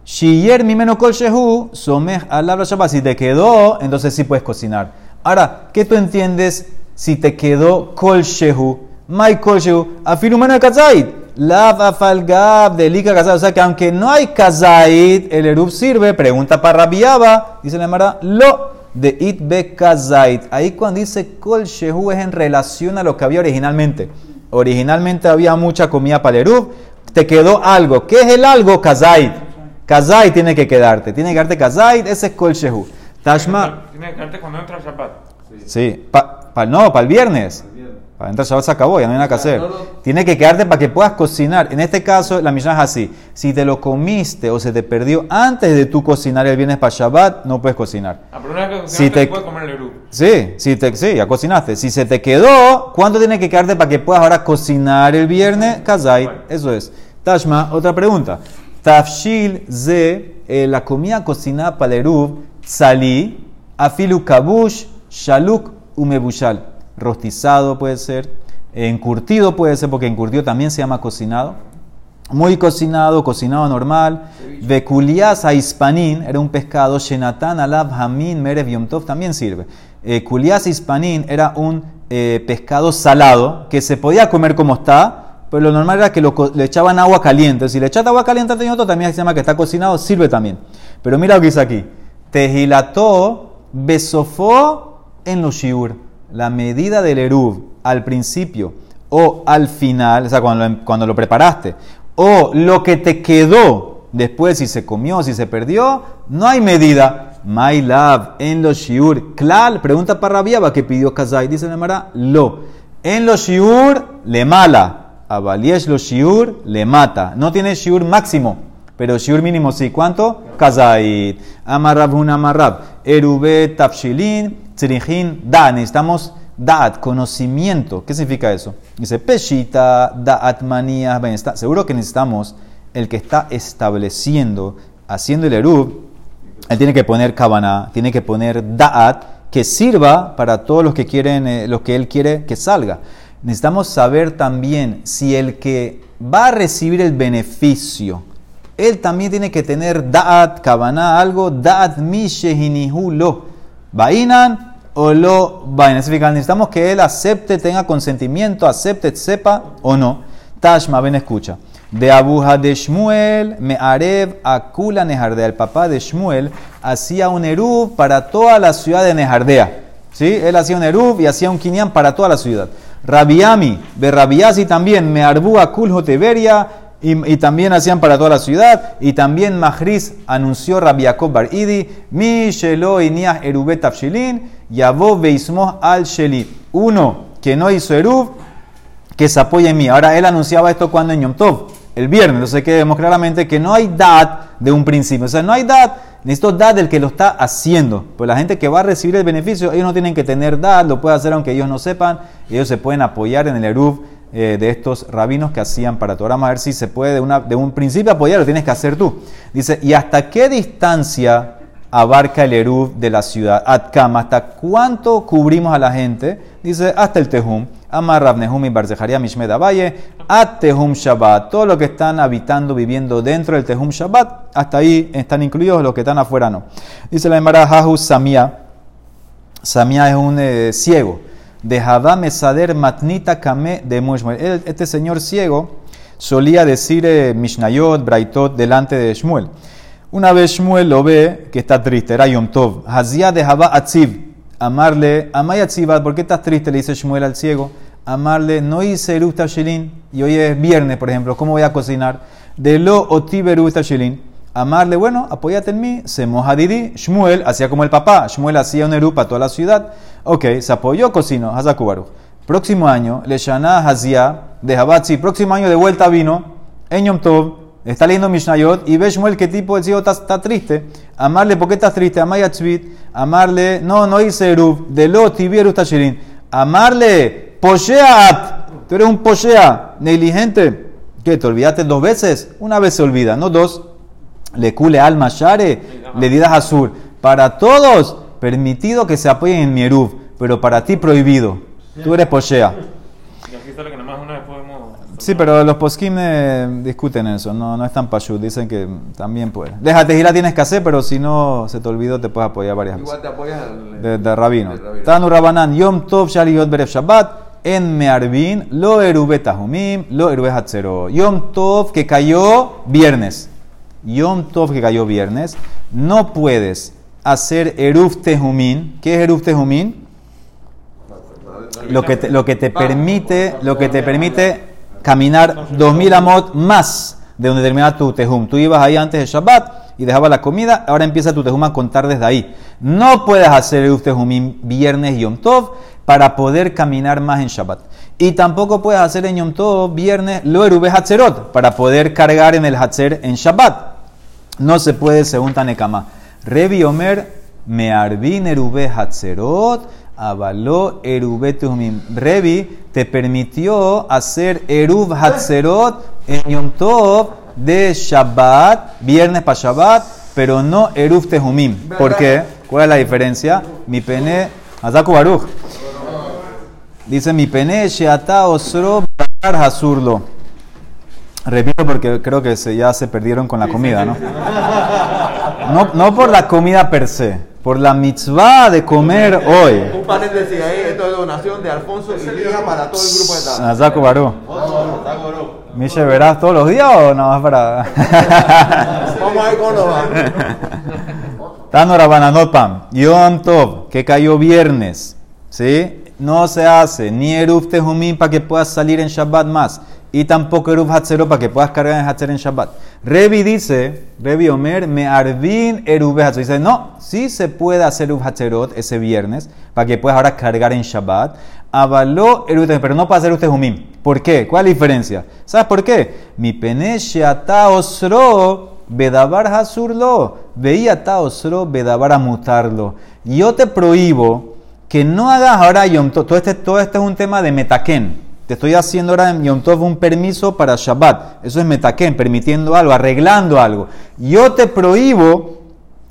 Shiyer mimeno kol shehu, someh alabra Shabbat. Si te quedó, entonces sí puedes cocinar. Ahora, ¿qué tú entiendes si te quedó kol shehu? Mai kol shehu, afilumana kazait. Lav afalgab, delika kazait. O sea que aunque no hay kazait, el erub sirve. Pregunta para rabiaba. Dice la Mara, lo de it be kazait. Ahí cuando dice kol shehu es en relación a lo que había originalmente. Originalmente había mucha comida para el erub. Te quedó algo. ¿Qué es el algo? Kazait. Kazait tiene que quedarte. Tiene que quedarte kazait. Ese es kol shehu. Tashma. Tiene que quedarte cuando entra Shabbat. Sí, pa, no, para el viernes. Para entrar Shabbat se acabó, ya no hay nada que hacer. Tiene que quedarte para que puedas cocinar. En este caso, la misión es así. Si te lo comiste o se te perdió antes de tú cocinar el viernes para Shabbat, no puedes cocinar. Ah, pero una vez que si te puedes comer el Eru. Sí, si te, sí, ya cocinaste. Si se te quedó, ¿cuánto tiene que quedarte para que puedas ahora cocinar el viernes? Kazai, eso es. Tashma, otra pregunta. Tafshil ze, eh, la comida cocinada para el Eruv, salí, afilu kabush, shaluk umebushal. Rostizado puede ser, encurtido puede ser, porque encurtido también se llama cocinado. Muy cocinado, cocinado normal. Vekulias a hispanín, era un pescado. Shenatan alab hamin merev yomtov también sirve. Eh, Kulias hispanín era un eh, pescado salado que se podía comer como está, pero lo normal era que le echaban agua caliente. Si le echaban agua caliente a también se llama que está cocinado, sirve también. Pero mira lo que dice aquí. Tejilató besofó en los shiur. La medida del eruv al principio o al final, o sea, cuando lo, cuando lo preparaste, o lo que te quedó después, si se comió, si se perdió, no hay medida. My love en los shiur. Klal, pregunta para Rabiaba que pidió Kazai, dice Nemara, lo. En los shiur le mala. A Baliesh los shiur le mata. No tiene shiur máximo. Pero shiur mínimo sí. ¿Cuánto? Kazait. Amarrab un amarrab. Erube tafshilin tzrihin da. Necesitamos da'at, conocimiento. ¿Qué significa eso? Dice peshita da'at manía. Seguro que necesitamos el que está estableciendo, haciendo el erub. Él tiene que poner kabana, tiene que poner da'at que sirva para todos los que quieren, eh, los que él quiere que salga. Necesitamos saber también si el que va a recibir el beneficio él también tiene que tener da'at, kavaná, algo, da'at mishehinihu lo. Bainan o lo bainan. Necesitamos que él acepte, tenga consentimiento, acepte, sepa o no. Tashma, ven, escucha. De Abuja de Shmuel, me arev akula Nejardea. El papá de Shmuel hacía un erub para toda la ciudad de Nejardea. ¿Sí? Él hacía un erub y hacía un kinyan para toda la ciudad. Rabiami, de Rabiasi también, me arbu akul joteveria y, también hacían para toda la ciudad. Y también Mahris anunció Rabbi Yaakov Bar Idi, Mi Shelo Iniah Erubet Afshilin, Yavov Beismoh Al Sheli. Uno que no hizo Erub, que se apoye en mí. Ahora él anunciaba esto cuando en Yom Tov, el viernes. Entonces que vemos claramente que no hay dad de un principio. O sea, no hay dad, necesito dad del que lo está haciendo. Pues la gente que va a recibir el beneficio, ellos no tienen que tener dad, lo puede hacer aunque ellos no sepan. Ellos se pueden apoyar en el Eruv eh, de estos rabinos que hacían para Torah. Vamos a ver si se puede de, una, de un principio apoyar, lo tienes que hacer tú. Dice, ¿y hasta qué distancia abarca el Eruv de la ciudad? Atkama, ¿hasta cuánto cubrimos a la gente? Dice, hasta el Tehum. Amar Rabnehum y Barzejaria Mishmed Valle, at Tehum Shabbat. Todos los que están habitando, viviendo dentro del Tehum Shabbat, hasta ahí están incluidos, los que están afuera no. Dice la Emara Samia. Samia es un eh, ciego. De Jadá Mesader Matnita Kame de Mushmuel. Este señor ciego solía decir eh, Mishnayot, Braitot, delante de Shmuel. Una vez Shmuel lo ve que está triste, era Yom Tov. Hazia de Jabá Atziv amarle, Amaya Tzivat, ¿por qué estás triste? Le dice Shmuel al ciego. Amarle, no hice Eruv Tashilin, y hoy es viernes, por ejemplo, ¿cómo voy a cocinar? De lo otiv Eruv Tashilin. Amarle, bueno, apóyate en mí, se moja Didi. Shmuel hacía como el papá, Shmuel hacía un Eruv para toda la ciudad. Ok, se apoyó, cocinó, Hazakubaru. Próximo año, Le Shana Hazia de Habatzi, próximo año de vuelta vino, en Yom Tov, está leyendo Mishnayot y ve Shmuel qué tipo de ciego está, triste. Amarle, ¿por qué estás triste? Amaya amarle, no, no hice Eruv, de lo tibieru tashirin. Amarle, posheat, tú eres un poshea, negligente. ¿Qué? ¿Te olvidaste dos veces? Una vez se olvida, no dos. Le cule alma share, le didas azur. Para todos, permitido que se apoyen en mi Eruv, pero para ti prohibido. Tú eres poshea. Sí, pero los poskim eh, discuten eso, no, no es tan dicen que también puede. Déjate y la tienes que hacer, pero si no se te olvidó, te puedes apoyar varias veces. Igual te apoyas al. De, de rabino. Tanu Rabanan, Yom Tov Shaliyot Berev Shabbat, en Mearbin, lo erube Tahumim, lo erube Hatzero. Yom Tov que cayó viernes. Yom Tov que cayó viernes, no puedes hacer Eruf Tehumim. ¿Qué es Eruf Tehumim? Lo que te, lo que te permite, lo que te permite caminar 2000 amot más de donde termina tu tejum. Tú ibas ahí antes de Shabbat y dejabas la comida, ahora empieza tu tejum a contar desde ahí. No puedes hacer el tejumim viernes y Yom Tov para poder caminar más en Shabbat. Y tampoco puedes hacer en Yom Tov viernes lo erube hatzerot para poder cargar en el hatzer en Shabbat. No se puede según Tanekama. Revi Omer mearbin erube hatzerot avaló erube tehumim. Revi te permitió hacer eruv hatzerot en Yom Tov de Shabbat, viernes para Shabbat, pero no eruv tehumim. ¿Por qué? ¿Cuál es la diferencia? Mi pene, Azaku Baruch. Dice mi pene sheata osro bar hasurlo. Repito porque creo que se, ya se perdieron con la comida, ¿no? [LAUGHS] ¿no? No por la comida per se, por la mitzvah de comer hoy. Un paréntesis ahí, esto es donación de Alfonso y Liga para todo el grupo de Tata. Azaku Baruch. Miche, ¿verás todos los días o no más para.? [LAUGHS] Vamos a ver cómo va. Tano Rabananot Pam. Yom Tov, que cayó viernes. ¿Sí? No se hace ni Eruv Tehumim para que puedas salir en Shabbat más. Y tampoco Eruv Hatzerot para que puedas cargar en Hatzer en Shabbat. Revi dice, Revi Omer, me arvin Eruv Hatzerot. Dice, no, sí se puede hacer Eruv Hatzerot ese viernes para que puedas ahora cargar en Shabbat. Avaló Eruv pero no para hacer Eruv Tehumim. ¿Por qué? ¿Cuál es la diferencia? ¿Sabes por qué? Mi pene sheata osro bedabar hasurlo. Veía ta osro bedabar amutarlo. Yo te prohíbo que no hagas ahora Yom Tov. Todo este, todo este es un tema de metaken. Te estoy haciendo ahora en Yom Tov un permiso para Shabbat. Eso es metaken, permitiendo algo, arreglando algo. Yo te prohíbo,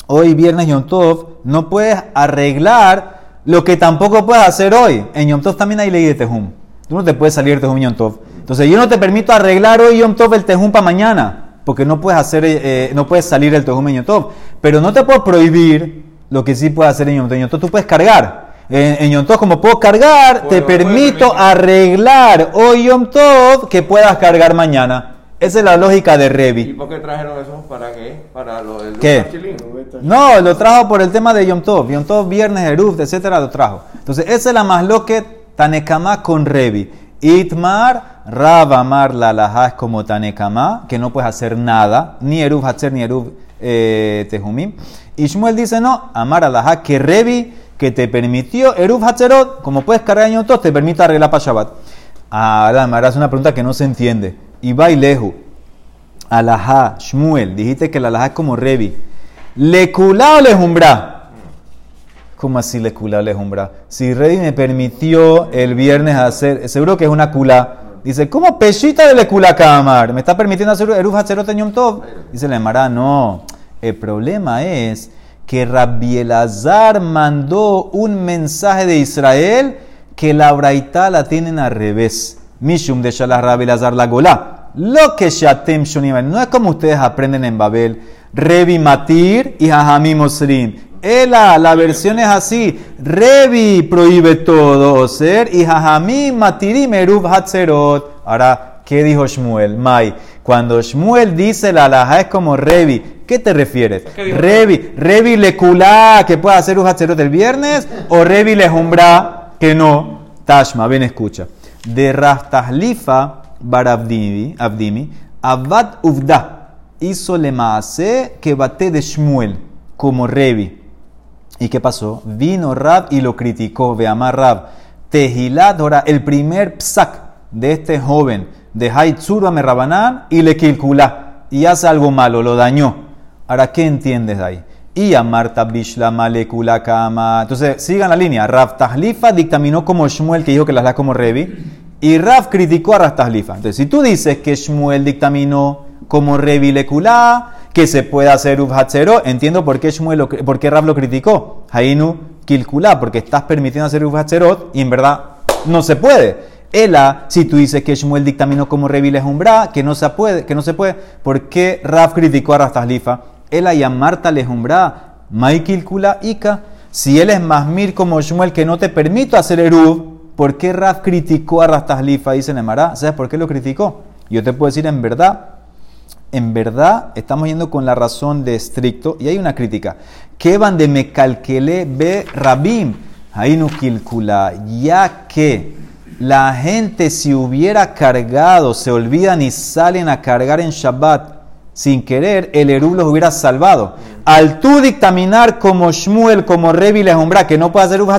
hoy viernes Yom Tov, no puedes arreglar lo que tampoco puedes hacer hoy. En Yom Tov también hay ley de Tejum. Tú no te puedes salir de Tejum Yom Tov. Entonces yo no te permito arreglar hoy Yom Tov el Tejum para mañana. Porque no puedes, hacer, eh, no puedes salir del Tejum en Yom Tov. Pero no te puedo prohibir lo que sí puedes hacer en. En Yom Tov tú puedes cargar. En, en Yom Tov, como puedo cargar, te Puedo- permito arreglar hoy Yom Tov que puedas cargar mañana. Esa es la lógica de ¿Y Revi. por qué trajeron eso? ¿Para qué? Para lo del ¿Qué? No, lo trajo por el tema de Yom Tov. Yom Tov, viernes, Eruf, etcétera, lo trajo. Entonces, esa es la más loque Tanekama con Revi. Itmar, Rab Amar la Laha es como Tanekama, que no puedes hacer nada, ni Eruf Hatzer, ni Eruf eh, Tehumim. Y Shmuel dice, no, Amar Alaha, que Revi, que te permitió Eruf Hatzerot, como puedes cargar en te permite arreglar para Shabbat. Ah, la Mara es una pregunta que no se entiende. Y lejos. Alajá, Shmuel, dijiste que la alajá es como Revi. ¿Leculá o lejumbra? ¿Cómo así leculá o lejumbra? Si Revi me permitió el viernes hacer, seguro que es una culá. Dice, ¿cómo pechita de leculá kamar? ¿Me está permitiendo hacer eruf hacerot en Yom Tov? Dice la Mara, no. El problema es que Rabbi Elazar mandó un mensaje de Israel que la braita la tienen al revés. Mishum de Shalah Rabbi Elazar la golá. Lo que Shatem Shunim, no es como ustedes aprenden en Babel. Revi Matir y Jajami Mosrim. Ela, la versión es así. Revi prohíbe todo ser y Jajami Matirim Eruv Hatzerot. Ahora, ¿qué dijo Shmuel? Mai. Cuando Shmuel dice la alhaja es como Revi, ¿qué te refieres? Revi, Revi lekulá que puede hacer Hatzerot el viernes o Revi lejumbra que no. Tashma, ven escucha. De Raftahlifa Barabdimi, Abdimi, Abad Uvda hizo le maase que bate de Shmuel como Revi. ¿Y qué pasó? Vino Rab y lo criticó. Veama Rab. Tehilat, ahora el primer psak de este joven de Haitzurba Merrabanán y le kilkula y hace algo malo, lo dañó. Ahora, ¿qué entiendes de ahí? Y a Marta Bishla Malekula Kama. Entonces, sigan la línea. Rab Tahlifa dictaminó como Shmuel, que dijo que las da como Revi. Y Raf criticó a Rastahlifa. Entonces, si tú dices que Shmuel dictaminó como Revi Lekulá, que se puede hacer Uvhatzero, entiendo por qué, Shmuel lo, por lo criticó. Hainu Kilkulá, porque estás permitiendo hacer Uvhatzerot y en verdad no se puede. Ela, si tú dices que Shmuel dictaminó como Revi Lejumbra, que no se puede, que no se puede, ¿por qué Raf criticó a Rastahlifa? Ela y a Marta Lejumbra, Maikilkula Ika, si él es más mir como Shmuel que no te permito hacer Eruv, ¿Por qué Raf criticó a Rastahlifa? Dice Nemara. ¿Sabes por qué lo criticó? Yo te puedo decir en verdad, en verdad estamos yendo con la razón de estricto y hay una crítica. Que van de Mekalkele be Rabim, kilkula, ya que la gente si hubiera cargado, se olvidan y salen a cargar en Shabbat sin querer, el Erub los hubiera salvado. Al tú dictaminar como Shmuel, como Revi Lejumbra, que no puede hacer un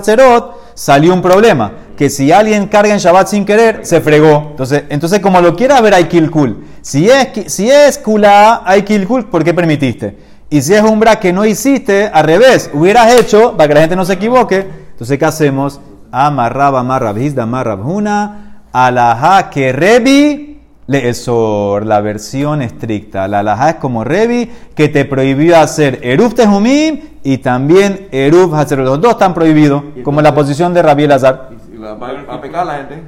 salió un problema que si alguien carga en Shabbat sin querer, se fregó. Entonces, entonces como lo quieras ver, hay kilkul. Si es, si es kula, hay kilkul, ¿por qué permitiste? Y si es umbra que no hiciste, al revés, hubieras hecho, para que la gente no se equivoque, entonces ¿qué hacemos? Amarrab, amarrab, hizda, amarrab, huna, alaha que rebi, leesor, la versión estricta. La alaha es como rebi, que te prohibió hacer eruf tejumim y también eruf hacer. Los dos están prohibidos, como la posición de Rabbi Elazar va a pecar la gente.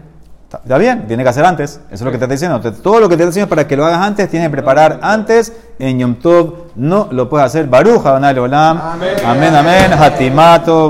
Está bien, tiene que hacer antes. Eso es lo que te está diciendo. Todo lo que te está diciendo para que lo hagas antes, tiene que preparar antes. En Yom Tov no lo puedes hacer. Baruch, Olam. Amén, amén. Hatimato.